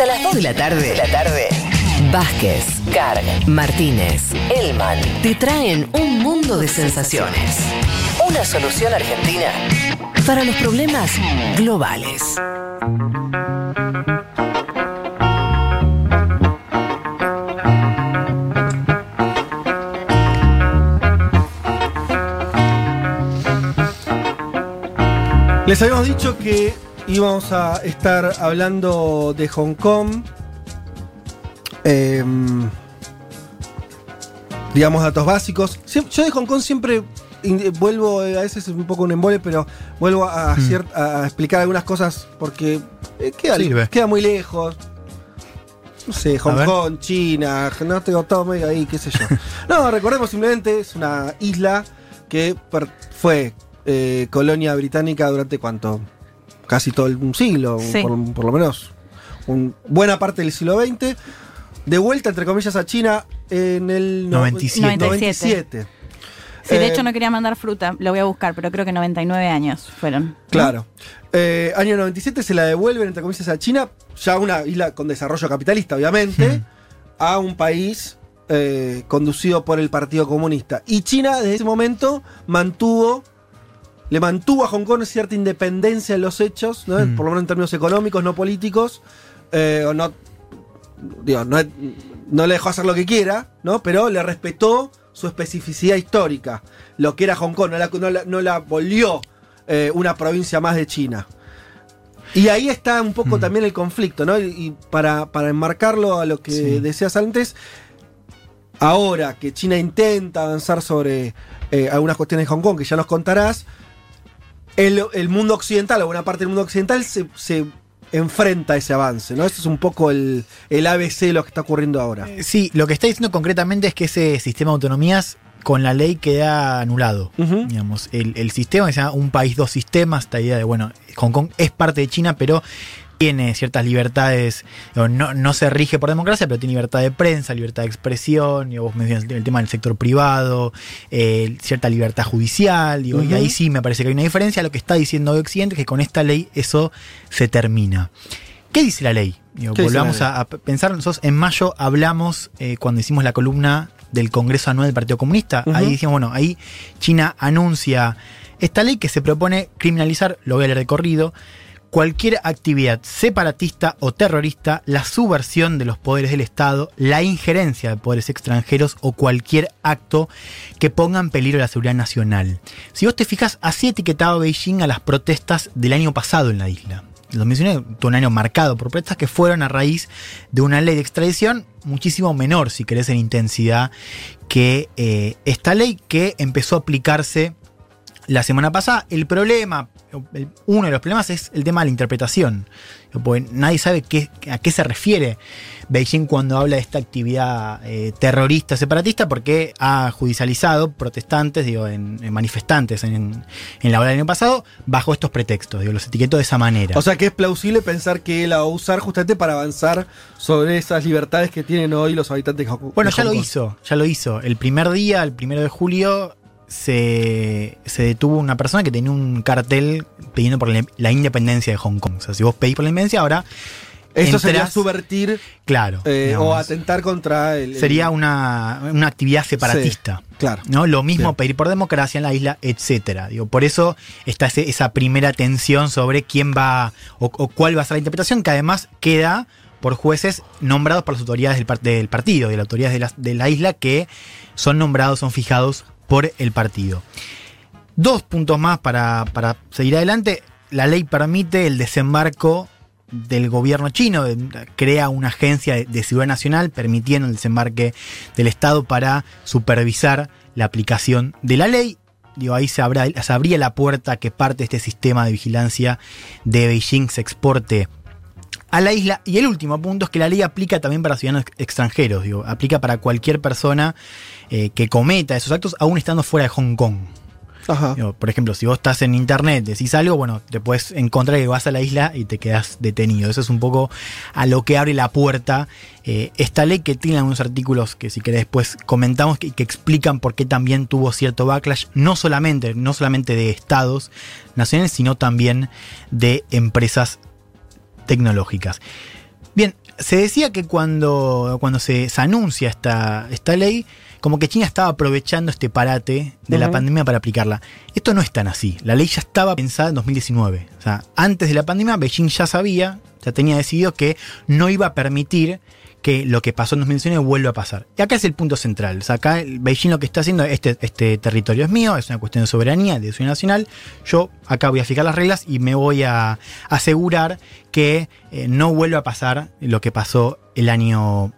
Hasta las 2 de la tarde. De la tarde. Vázquez, Carg, Martínez, Elman te traen un mundo de sensaciones. Una solución argentina para los problemas globales. Les habíamos dicho que íbamos a estar hablando de Hong Kong. Em, digamos, datos básicos. Yo de Hong Kong siempre in- vuelvo, eh, a veces es un poco un embole, pero vuelvo a, a explicar algunas cosas porque eh, queda, Sirve. queda muy lejos. No sé, Hong. Kong, China, no tengo todo medio ahí, qué sé yo. no, recordemos simplemente, es una isla que fue eh, colonia británica durante cuánto? Casi todo el- un siglo, Sí. por, por lo menos. un- buena parte del siglo XX. De vuelta, entre comillas, a China en el no- 97. 97. Sí, de Eh, hecho no quería mandar fruta, lo voy a buscar, pero creo que 99 años fueron. Claro. Eh, año 97 se la devuelven, entre comillas, a China, ya una isla con desarrollo capitalista, obviamente, a un país eh, conducido por el Partido Comunista. Y China, desde ese momento, mantuvo. Le mantuvo a Hong Kong cierta independencia en los hechos, ¿no? Mm. por lo menos en términos económicos, no políticos. eh, o no, digo, no, no le dejó hacer lo que quiera, ¿no? pero le respetó su especificidad histórica, lo que era Hong Kong, no la, no la- no la volvió eh, una provincia más de China. Y ahí está un poco Mm. también el conflicto, ¿no? Y, para, para enmarcarlo a lo que Sí. decías antes, ahora que China intenta avanzar sobre eh, algunas cuestiones de Hong Kong, que ya nos contarás, el, el mundo occidental, o buena parte del mundo occidental, se, se enfrenta a ese avance, ¿no? Ese es un poco el, el ABC de lo que está ocurriendo ahora. Eh, Sí, lo que está diciendo concretamente es que ese sistema de autonomías con la ley queda anulado. Digamos, el, el sistema que se llama un país, dos sistemas, esta idea de, bueno, Hong Kong es parte de China, pero tiene ciertas libertades, no, no se rige por democracia, pero tiene libertad de prensa, libertad de expresión, digo, vos mencionas el tema del sector privado, eh, cierta libertad judicial, digo, y ahí sí me parece que hay una diferencia. Lo que está diciendo hoy Occidente es que con esta ley eso se termina. ¿Qué dice la ley? Digo, ¿Qué dice volvamos la ley? a, a pensar, nosotros en mayo hablamos, eh, cuando hicimos la columna del Congreso Anual del Partido Comunista, ahí decíamos, bueno, ahí China anuncia esta ley que se propone criminalizar, lo voy a leer de corrido, cualquier actividad separatista o terrorista, la subversión de los poderes del Estado, la injerencia de poderes extranjeros o cualquier acto que ponga en peligro la seguridad nacional. Si vos te fijas, así etiquetaba Beijing a las protestas del año pasado en la isla. 2019 tuvo un año marcado por protestas que fueron a raíz de una ley de extradición muchísimo menor, si querés, en intensidad que eh, esta ley que empezó a aplicarse la semana pasada. El problema, uno de los problemas es el tema de la interpretación. Porque nadie sabe qué, a qué se refiere Beijing cuando habla de esta actividad eh, terrorista separatista, porque ha judicializado protestantes, digo, en, en manifestantes en, en la ola del año pasado, bajo estos pretextos. Digo, los etiquetó de esa manera. O sea que es plausible pensar que él la va a usar justamente para avanzar sobre esas libertades que tienen hoy los habitantes de Hong. Bueno, de ya lo hizo, ya lo hizo. El primer día, el primero de julio, se, se detuvo una persona que tenía un cartel pidiendo por la, la independencia de Hong Kong. O sea, si vos pedís por la independencia, ahora. Esto sería entrás- subvertir Claro. eh, o atentar contra el. el- sería una, una actividad separatista. Sí, claro. ¿no? Lo mismo pedir por democracia en la isla, etcétera. Digo, por eso está ese- esa primera tensión sobre quién va o, o cuál va a ser la interpretación, que además queda por jueces nombrados por las autoridades del, par- del partido, de las autoridades de la, de la isla, que son nombrados, son fijados por el partido. Dos puntos más para, para seguir adelante. La ley permite el desembarco del gobierno chino, crea una agencia de, seguridad nacional permitiendo el desembarque del Estado para supervisar la aplicación de la ley. Digo, ahí se, abra- se abría la puerta que parte de este sistema de vigilancia de Beijing se exporte a la isla. Y el último punto es que la ley aplica también para ciudadanos ex- extranjeros, digo, aplica para cualquier persona eh, que cometa esos actos, aún estando fuera de Hong Kong. Ajá. Digo, por ejemplo, si vos estás en internet, decís algo, bueno, te puedes encontrar que vas a la isla y te quedas detenido. Eso es un poco a lo que abre la puerta eh, esta ley que tiene algunos artículos que si querés después comentamos que, que explican por qué también tuvo cierto backlash, no solamente, no solamente de estados nacionales, sino también de empresas tecnológicas. Bien, se decía que cuando, cuando se, se anuncia esta, esta ley, como que China estaba aprovechando este parate de la pandemia para aplicarla. Esto no es tan así. La ley ya estaba pensada en 2019. O sea, antes de la pandemia, Beijing ya sabía, ya tenía decidido que no iba a permitir que lo que pasó en 2019 vuelva a pasar. Y acá es el punto central. Acá Beijing lo que está haciendo, este, este territorio es mío, es una cuestión de soberanía, de ciudad nacional. Yo acá voy a fijar las reglas y me voy a asegurar que eh, no vuelva a pasar lo que pasó el año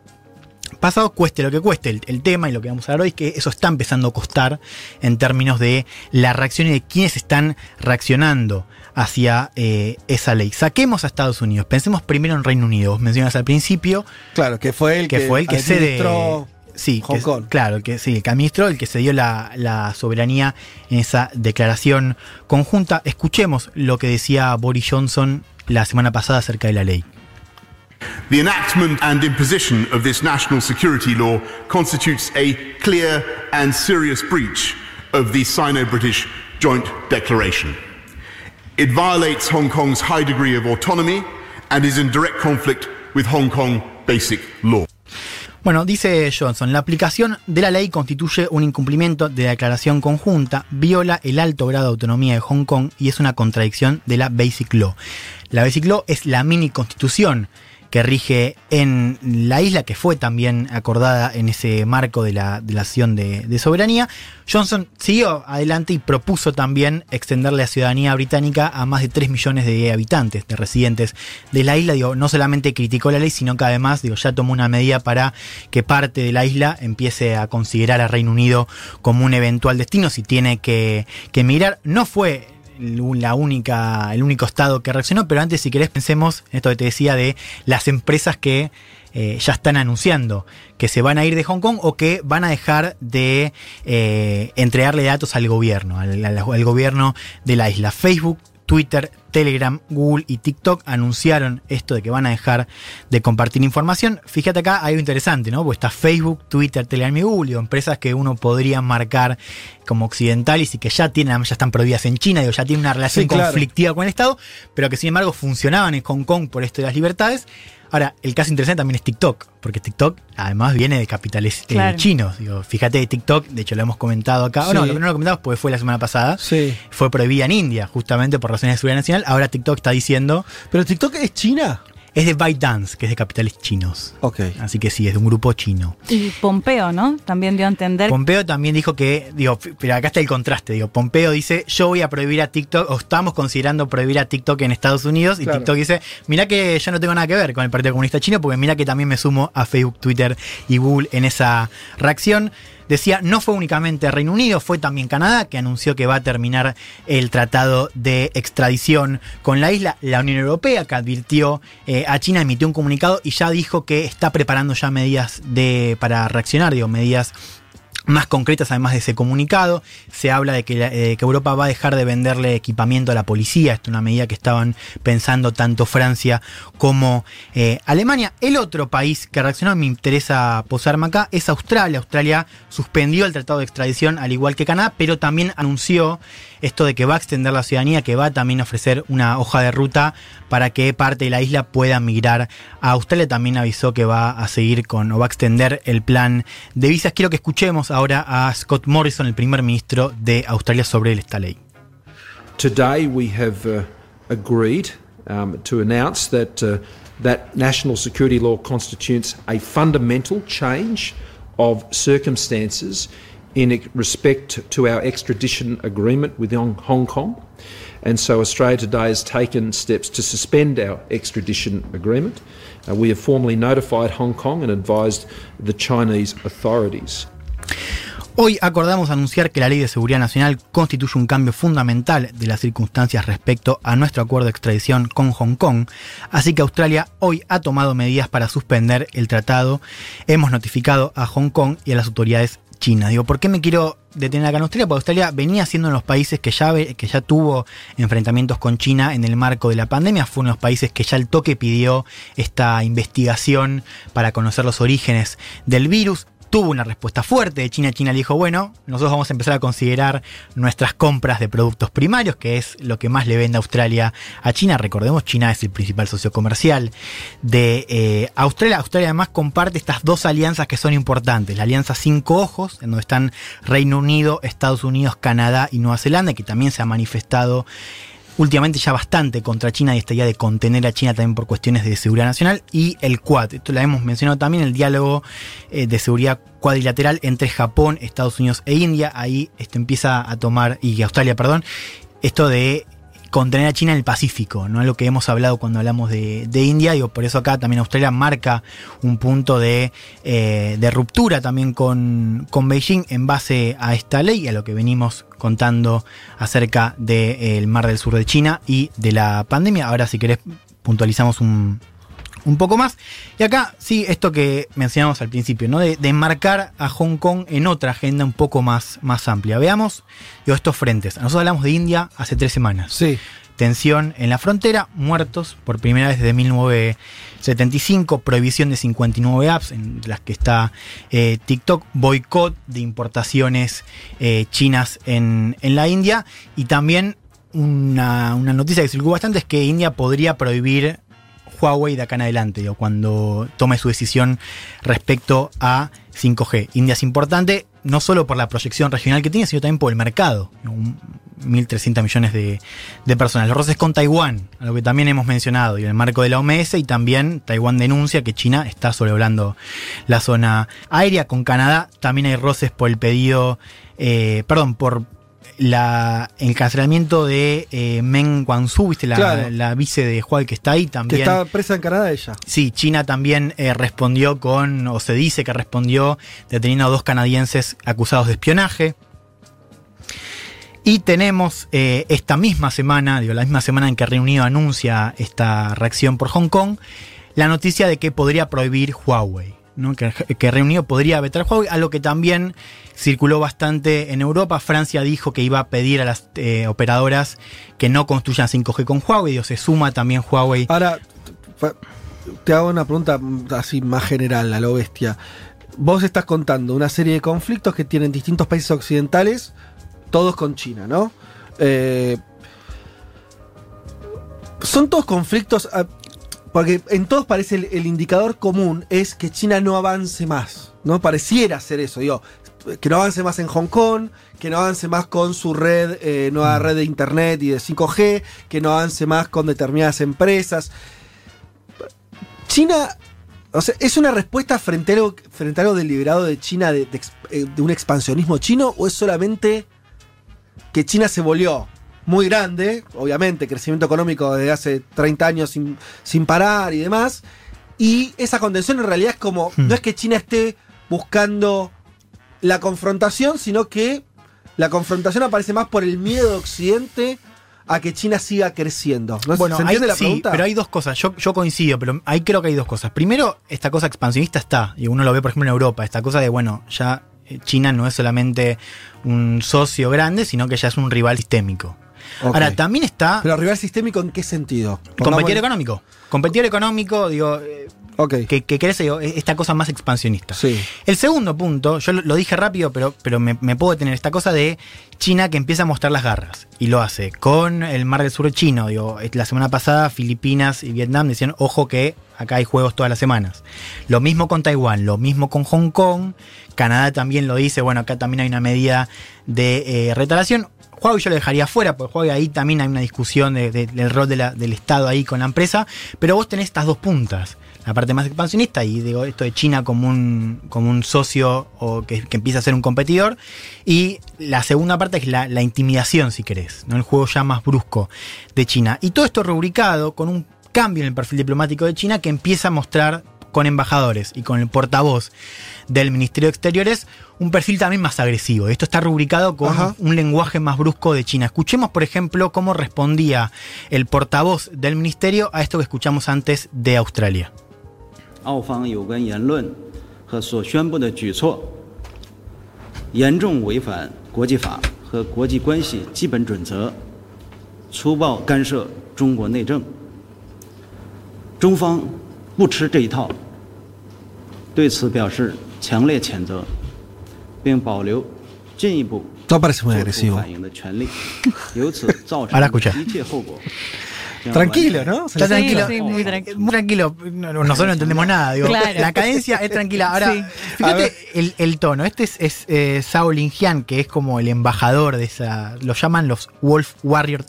pasado, cueste lo que cueste el, el tema y lo que vamos a hablar hoy es que eso está empezando a costar en términos de la reacción y de quiénes están reaccionando hacia eh, esa ley. Saquemos a Estados Unidos, pensemos primero en Reino Unido. Vos mencionas al principio Claro, que fue el que, que, fue el que cede. administró Sí, Hong que- Kong. claro, el que sí, el que administró, el que cedió la, la soberanía en esa declaración conjunta. Escuchemos lo que decía Boris Johnson la semana pasada acerca de la ley. The enactment and imposition of this national security law constitutes a clear and serious breach of the Sino British Joint Declaration. Violates Hong Kong's high degree of autonomy and is in direct conflict with Hong Kong basic law. Bueno, dice Johnson, la aplicación de la ley constituye un incumplimiento de la declaración conjunta, viola el alto grado de autonomía de Hong Kong y es una contradicción de la Basic Law. La Basic Law es la mini constitución que rige en la isla, que fue también acordada en ese marco de la, de la acción de, soberanía. Johnson siguió adelante y propuso también extender la ciudadanía británica a más de 3 millones de habitantes, de residentes de la isla. Digo, no solamente criticó la ley, sino que además digo, ya tomó una medida para que parte de la isla empiece a considerar a Reino Unido como un eventual destino si tiene que, que emigrar. No fue la única, el único estado que reaccionó, pero antes si querés pensemos en esto que te decía de las empresas que eh, ya están anunciando que se van a ir de Hong Kong o que van a dejar de eh, entregarle datos al gobierno, al, gobierno de la isla. Facebook, Twitter, Telegram, Google y TikTok anunciaron esto de que van a dejar de compartir información. Fíjate acá, hay algo interesante, ¿no? Pues está Facebook, Twitter, Telegram y Google, empresas que uno podría marcar como occidentales y que ya tienen, ya están prohibidas en China, digo, ya tienen una relación Sí, claro. conflictiva con el Estado, pero que sin embargo funcionaban en Hong Kong por esto de las libertades. Ahora, el caso interesante también es TikTok, porque TikTok además viene de capitales eh, chinos. Digo, fíjate, TikTok, de hecho lo hemos comentado acá, o no, Sí. no lo comentamos porque fue la semana pasada, Sí. fue prohibida en India, justamente por razones de seguridad nacional. Ahora TikTok está diciendo, Pero TikTok es China. Es de ByteDance, que es de capitales chinos. Ok. Así que sí, es de un grupo chino. Y Pompeo, ¿no? También dio a entender. Pompeo también dijo que, digo, pero acá está el contraste, digo, Pompeo dice, yo voy a prohibir a TikTok, o estamos considerando prohibir a TikTok en Estados Unidos, y Claro. TikTok dice, mira que yo no tengo nada que ver con el Partido Comunista Chino, porque mira que también me sumo a Facebook, Twitter y Google en esa reacción. Decía, no fue únicamente Reino Unido, fue también Canadá, que anunció que va a terminar el tratado de extradición con la isla. La Unión Europea, que advirtió eh, a China, emitió un comunicado y ya dijo que está preparando ya medidas de, para reaccionar, digo, medidas más concretas además de ese comunicado. Se habla de que, eh, que Europa va a dejar de venderle equipamiento a la policía. Esto es una medida que estaban pensando tanto Francia como eh, Alemania. El otro país que reaccionó, me interesa posarme acá, es Australia. Australia suspendió el tratado de extradición al igual que Canadá, pero también anunció esto de que va a extender la ciudadanía, que va también a ofrecer una hoja de ruta para que parte de la isla pueda migrar a Australia. También avisó que va a seguir con o va a extender el plan de visas. Quiero que escuchemos ahora a Scott Morrison, el primer ministro de Australia, sobre esta ley. Today we have uh, agreed um, to announce that uh, that national security law constitutes a fundamental change of circumstances in respect to our extradition agreement with Hong Hong Kong. And so Australia today has taken steps to suspend our extradition agreement. Uh, we have formally notified Hong Kong and advised the Chinese authorities. Hoy acordamos anunciar que la Ley de Seguridad Nacional constituye un cambio fundamental de las circunstancias respecto a nuestro acuerdo de extradición con Hong Kong, así que Australia hoy ha tomado medidas para suspender el tratado. Hemos notificado a Hong Kong y a las autoridades chinas. Digo, ¿por qué me quiero detener acá en Australia? Porque Australia venía siendo uno de los países que ya, que ya tuvo enfrentamientos con China en el marco de la pandemia. Fue uno de los países que ya el toque pidió esta investigación para conocer los orígenes del virus tuvo una respuesta fuerte de China. China le dijo, bueno, nosotros vamos a empezar a considerar nuestras compras de productos primarios, que es lo que más le vende Australia a China. Recordemos, China es el principal socio comercial de eh, Australia. Australia además comparte estas dos alianzas que son importantes. La alianza Cinco Ojos, en donde están Reino Unido, Estados Unidos, Canadá y Nueva Zelanda, que también se ha manifestado últimamente ya bastante contra China y esta idea de contener a China también por cuestiones de seguridad nacional. Y el Quad, esto lo hemos mencionado también, el diálogo eh, de seguridad cuadrilateral entre Japón, Estados Unidos e India. Ahí esto empieza a tomar, y Australia, perdón, esto de contener a China en el Pacífico, ¿no? Lo que hemos hablado cuando hablamos de, de India, y por eso acá también Australia marca un punto de, eh, de ruptura también con, con, Beijing en base a esta ley a lo que venimos contando acerca del de, Mar del Sur de China y de la pandemia. Ahora si querés puntualizamos un, un poco más. Y acá, sí, esto que mencionamos al principio, ¿no? De, de enmarcar a Hong Kong en otra agenda un poco más, más amplia. Veamos digo, estos frentes. Nosotros hablamos de India hace tres semanas. Sí. Tensión en la frontera, muertos por primera vez desde 1975, prohibición de 59 apps, en las que está eh, TikTok, boicot de importaciones eh, chinas en, en la India y también una, una, noticia que circuló bastante es que India podría prohibir Huawei de acá en adelante, o cuando tome su decisión respecto a 5G. India es importante no solo por la proyección regional que tiene, sino también por el mercado. 1.300 millones de, personas. Los roces con Taiwán, a lo que también hemos mencionado, y en el marco de la OMS, y también Taiwán denuncia que China está sobrevolando la zona aérea. Con Canadá también hay roces por el pedido, eh, perdón, por la, el cancelamiento de eh, Meng Wanzhou, ¿viste? La, claro. la, vice de Huawei que está ahí también. Que está presa en Canadá ella. Sí, China también eh, respondió con, o se dice que respondió deteniendo a dos canadienses acusados de espionaje. Y tenemos eh, esta misma semana, digo, la misma semana en que Reino Unido anuncia esta reacción por Hong Kong, la noticia de que podría prohibir Huawei. ¿No? Que, que, podría vetar Huawei, a lo que también circuló bastante en Europa. Francia dijo que iba a pedir a las eh, operadoras que no construyan 5G con Huawei, o se suma también Huawei. Ahora, te hago una pregunta así más general, a lo bestia. Vos estás contando una serie de conflictos que tienen distintos países occidentales, todos con China, ¿no? Eh, son todos conflictos. Porque en todos parece el, el, indicador común es que China no avance más. ¿No? Pareciera ser eso. Digo, que no avance más en Hong Kong, que no avance más con su red, eh, nueva red de internet y de 5G, que no avance más con determinadas empresas. China. O sea, ¿es una respuesta frente a algo, frente a algo deliberado de China de, de, de un expansionismo chino? ¿O es solamente que China se volvió muy grande, obviamente, crecimiento económico desde hace 30 años sin, sin parar y demás. Y esa contención en realidad es como, hmm. no es que China esté buscando la confrontación, sino que la confrontación aparece más por el miedo de Occidente a que China siga creciendo. ¿No bueno, ¿Se entiende hay, la sí, pregunta? pero hay dos cosas. Yo, yo coincido, pero ahí creo que hay dos cosas. Primero, esta cosa expansionista está, y uno lo ve, por ejemplo, en Europa, esta cosa de, bueno, ya China no es solamente un socio grande, sino que ya es un rival sistémico. Okay. Ahora, también está. ¿Pero rival sistémico en qué sentido? Competidor económico. Competidor económico, digo. Eh, okay. Que, que crece digo, esta cosa más expansionista. Sí. El segundo punto, yo lo, dije rápido, pero, pero me, me, puedo detener. Esta cosa de China que empieza a mostrar las garras. Y lo hace con el Mar del Sur chino. Digo, la semana pasada, Filipinas y Vietnam decían, ojo que acá hay juegos todas las semanas. Lo mismo con Taiwán, lo mismo con Hong Kong. Canadá también lo dice, bueno, acá también hay una medida de eh, retalación. Huawei yo lo dejaría fuera, porque Huawei ahí también hay una discusión de, de, del rol del Estado ahí con la empresa, pero vos tenés estas dos puntas. La parte más expansionista y digo esto de China como un, como un socio o que, que empieza a ser un competidor. Y la segunda parte es la, la, intimidación, si querés, ¿no? el juego ya más brusco de China. Y todo esto rubricado con un cambio en el perfil diplomático de China que empieza a mostrar con embajadores y con el portavoz del Ministerio de Exteriores un perfil también más agresivo. Esto está rubricado con Ajá. un lenguaje más brusco de China. Escuchemos, por ejemplo, cómo respondía el portavoz del ministerio a esto que escuchamos antes de Australia. 澳方有关言论和所宣布的举措，严重违反国际法和国际关系基本准则，粗暴干涉中国内政。中方 不吃这一套，对此表示 强烈谴责，并保留进一步 Todo parece muy 作出 agresivo. 反应的权利，由此造 Ahora 成 escucha. 的一切后果。将 Tranquilo, 完全 ¿no? Se Está le- tranquilo. sí, muy tranquilo. Muy tranquilo. No- Nosotros no entendemos nada. Digo, Claro. La cadencia es tranquila. Ahora, Sí. A fíjate ver. el, el tono. Este es, es eh, Zhao Linjian, que es como el embajador de esa. Lo llaman los Wolf Warriors,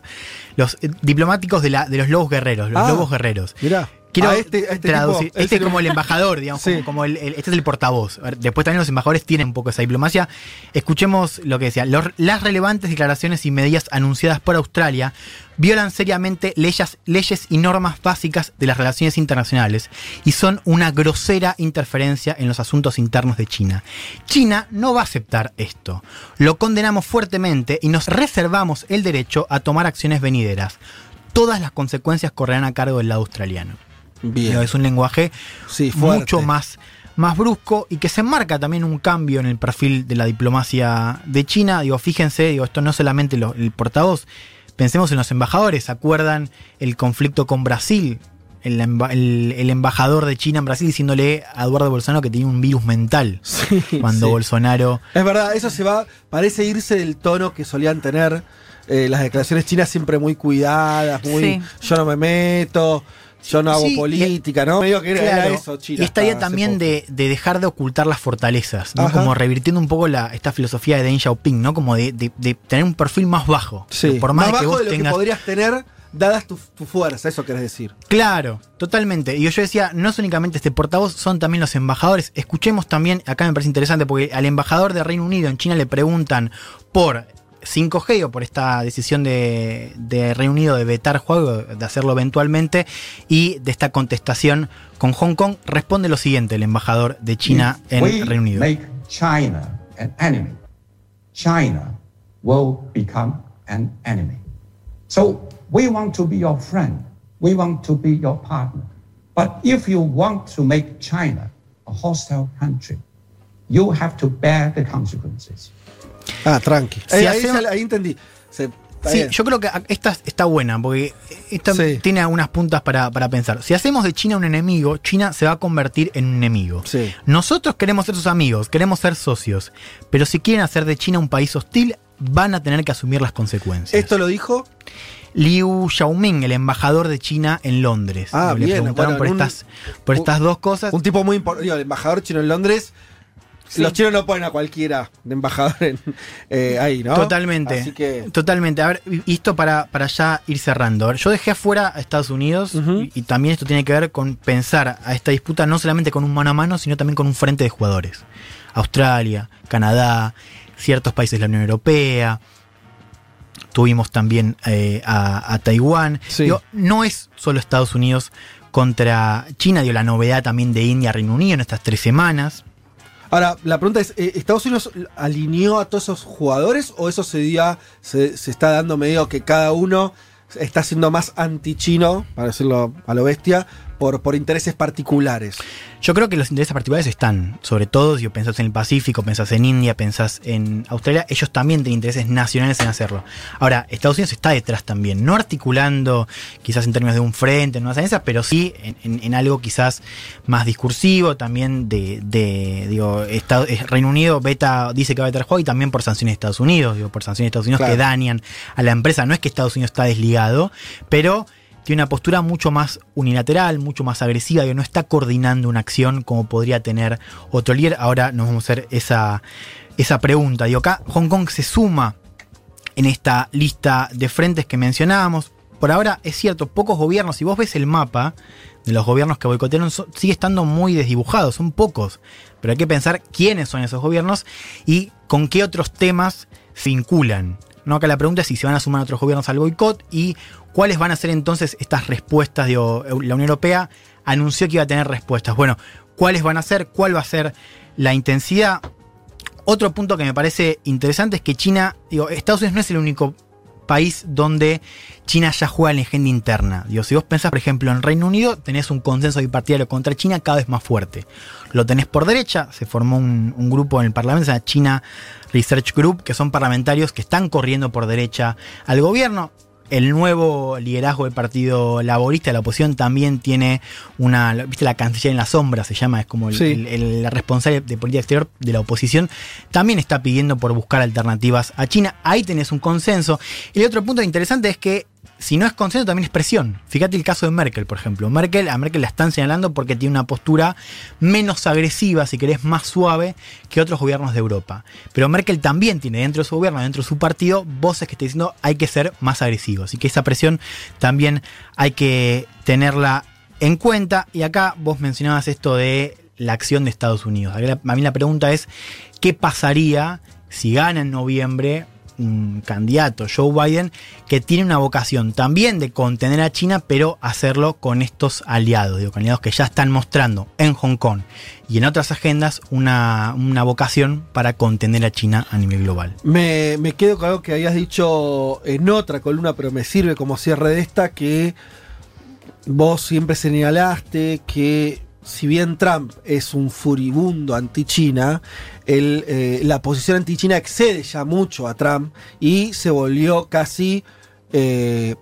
los eh, diplomáticos de, la, de los lobos guerreros, los Ah, lobos guerreros. Mirá. Quiero a este, a este traducir. tipo, este es como el embajador, digamos, Sí. como, como el, el- este es el portavoz. Después también los embajadores tienen un poco esa diplomacia. Escuchemos lo que decía. Los- las relevantes declaraciones y medidas anunciadas por Australia violan seriamente leyes, leyes y normas básicas de las relaciones internacionales y son una grosera interferencia en los asuntos internos de China. China no va a aceptar esto. Lo condenamos fuertemente y nos reservamos el derecho a tomar acciones venideras. Todas las consecuencias correrán a cargo del lado australiano. Bien. Es un lenguaje Sí, mucho más, más brusco y que se marca también un cambio en el perfil de la diplomacia de China. Digo, fíjense, digo, esto no solamente lo- el portavoz, pensemos en los embajadores, ¿se acuerdan el conflicto con Brasil? El, el- el embajador de China en Brasil diciéndole a Eduardo Bolsonaro que tenía un virus mental Sí, cuando sí. Bolsonaro Es verdad, eso se va, parece irse del tono que solían tener eh, las declaraciones chinas siempre muy cuidadas, muy Sí. yo no me meto, yo no hago Sí, política, ¿no? Medio que era, eso, China. Y esta idea también de, de dejar de ocultar las fortalezas, ¿no? Ajá. Como revirtiendo un poco la, esta filosofía de Deng Xiaoping, ¿no? Como de, de- de tener un perfil más bajo. Sí, Por más, que bajo vos de lo tengas. que podrías tener dadas tu, tu fuerza, eso querés decir. Claro, totalmente. Y yo decía, no es únicamente este portavoz, son también los embajadores. Escuchemos también, acá me parece interesante, porque al embajador de Reino Unido en China le preguntan por 5G o por esta decisión de, de Reino Unido de vetar juego, de hacerlo eventualmente, y de esta contestación con Hong Kong, responde lo siguiente el embajador de China If en we Reino Unido. make China an enemy, China will become an enemy. So we want to be your friend. We want to be your partner. But if you want to make China a hostile country, you have to bear the consequences. Ah, tranqui. Si Eh, ahí, hacemos- ya- ahí entendí. Se- Sí, bien. yo creo que esta está buena, porque esta Sí. tiene algunas puntas para, para pensar. Si hacemos de China un enemigo, China se va a convertir en un enemigo. Sí. Nosotros queremos ser sus amigos, queremos ser socios, pero si quieren hacer de China un país hostil, van a tener que asumir las consecuencias. Esto lo dijo. Liu Xiaoming, el embajador de China en Londres. Ah, Le bien, preguntaron bueno, por, un- estas, por un- estas dos cosas. Un tipo muy importante. El embajador chino en Londres. Sí. Los chinos no ponen a cualquiera de embajador en, eh, ahí, ¿no? Totalmente. Así que. Totalmente. A ver, y esto para, para ya ir cerrando. Ver, yo dejé afuera a Estados Unidos y, y también esto tiene que ver con pensar a esta disputa no solamente con un mano a mano, sino también con un frente de jugadores. Australia, Canadá, ciertos países de la Unión Europea. Tuvimos también eh, a, a Taiwán. Sí. Digo, no es solo Estados Unidos contra China, digo, la novedad también de India, Reino Unido en estas tres semanas. Ahora, la pregunta es: ¿eh, ¿Estados Unidos alineó a todos esos jugadores o eso se, dio, se, se está dando medio que cada uno está siendo más anti-chino, para decirlo a lo bestia, por, por intereses particulares? Yo creo que los intereses particulares están, sobre todo si pensás en el Pacífico, pensás en India, pensás en Australia, ellos también tienen intereses nacionales en hacerlo. Ahora, Estados Unidos está detrás también, no articulando quizás en términos de un frente, en unas alianzas, pero sí en, en- en algo quizás más discursivo, también de, de, digo, Estado- eh, Reino Unido beta, dice que va a vetar juego y también por sanciones de Estados Unidos, digo, por sanciones de Estados Unidos Claro. que dañan a la empresa. No es que Estados Unidos está desligado, pero tiene una postura mucho más unilateral, mucho más agresiva, que no está coordinando una acción como podría tener otro líder. Ahora nos vamos a hacer esa, esa pregunta. Digo, acá Hong Kong se suma en esta lista de frentes que mencionábamos. Por ahora es cierto, pocos gobiernos, si vos ves el mapa de los gobiernos que boicotearon, sigue estando muy desdibujado, son pocos. Pero hay que pensar quiénes son esos gobiernos y con qué otros temas vinculan. ¿No? Acá la pregunta es si se van a sumar otros gobiernos al boicot y cuáles van a ser entonces estas respuestas. Digo, la Unión Europea anunció que iba a tener respuestas. Bueno, ¿cuáles van a ser? ¿Cuál va a ser la intensidad? Otro punto que me parece interesante es que China, digo, Estados Unidos no es el único país donde China ya juega en la agenda interna. Digo, si vos pensás, por ejemplo, en Reino Unido, tenés un consenso bipartidario contra China cada vez más fuerte. Lo tenés por derecha, se formó un, un grupo en el Parlamento, se llama China Research Group, que son parlamentarios que están corriendo por derecha al gobierno. El nuevo liderazgo del Partido Laborista, la oposición, también tiene una, viste, la canciller en la sombra, se llama, es como el, Sí. el- el- la responsable de política exterior de la oposición, también está pidiendo por buscar alternativas a China. Ahí tenés un consenso. Y el otro punto interesante es que si no es consenso, también es presión. Fíjate el caso de Merkel, por ejemplo. Merkel, a Merkel la están señalando porque tiene una postura menos agresiva, si querés, más suave que otros gobiernos de Europa. Pero Merkel también tiene dentro de su gobierno, dentro de su partido, voces que están diciendo hay que ser más agresivos. Así que esa presión también hay que tenerla en cuenta. Y acá vos mencionabas esto de la acción de Estados Unidos. A mí la pregunta es, ¿qué pasaría si gana en noviembre un candidato, Joe Biden, que tiene una vocación también de contener a China, pero hacerlo con estos aliados, digo, con aliados que ya están mostrando en Hong Kong y en otras agendas una, una vocación para contener a China a nivel global. Me, me quedo con algo que habías dicho en otra columna, pero me sirve como cierre de esta, que vos siempre señalaste que si bien Trump es un furibundo anti-China, eh, la posición anti-China excede ya mucho a Trump y se volvió casi eh,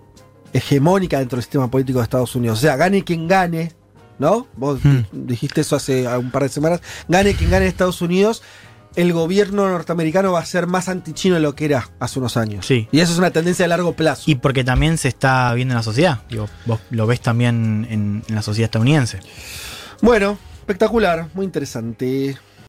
hegemónica dentro del sistema político de Estados Unidos. O sea, gane quien gane, ¿no? Vos Hmm. dijiste eso hace un par de semanas. Gane quien gane en Estados Unidos, el gobierno norteamericano va a ser más antichino de lo que era hace unos años. Sí. Y eso es una tendencia a largo plazo. Y porque también se está viendo en la sociedad, digo, vos lo ves también en, en la sociedad estadounidense. Bueno, espectacular, muy interesante.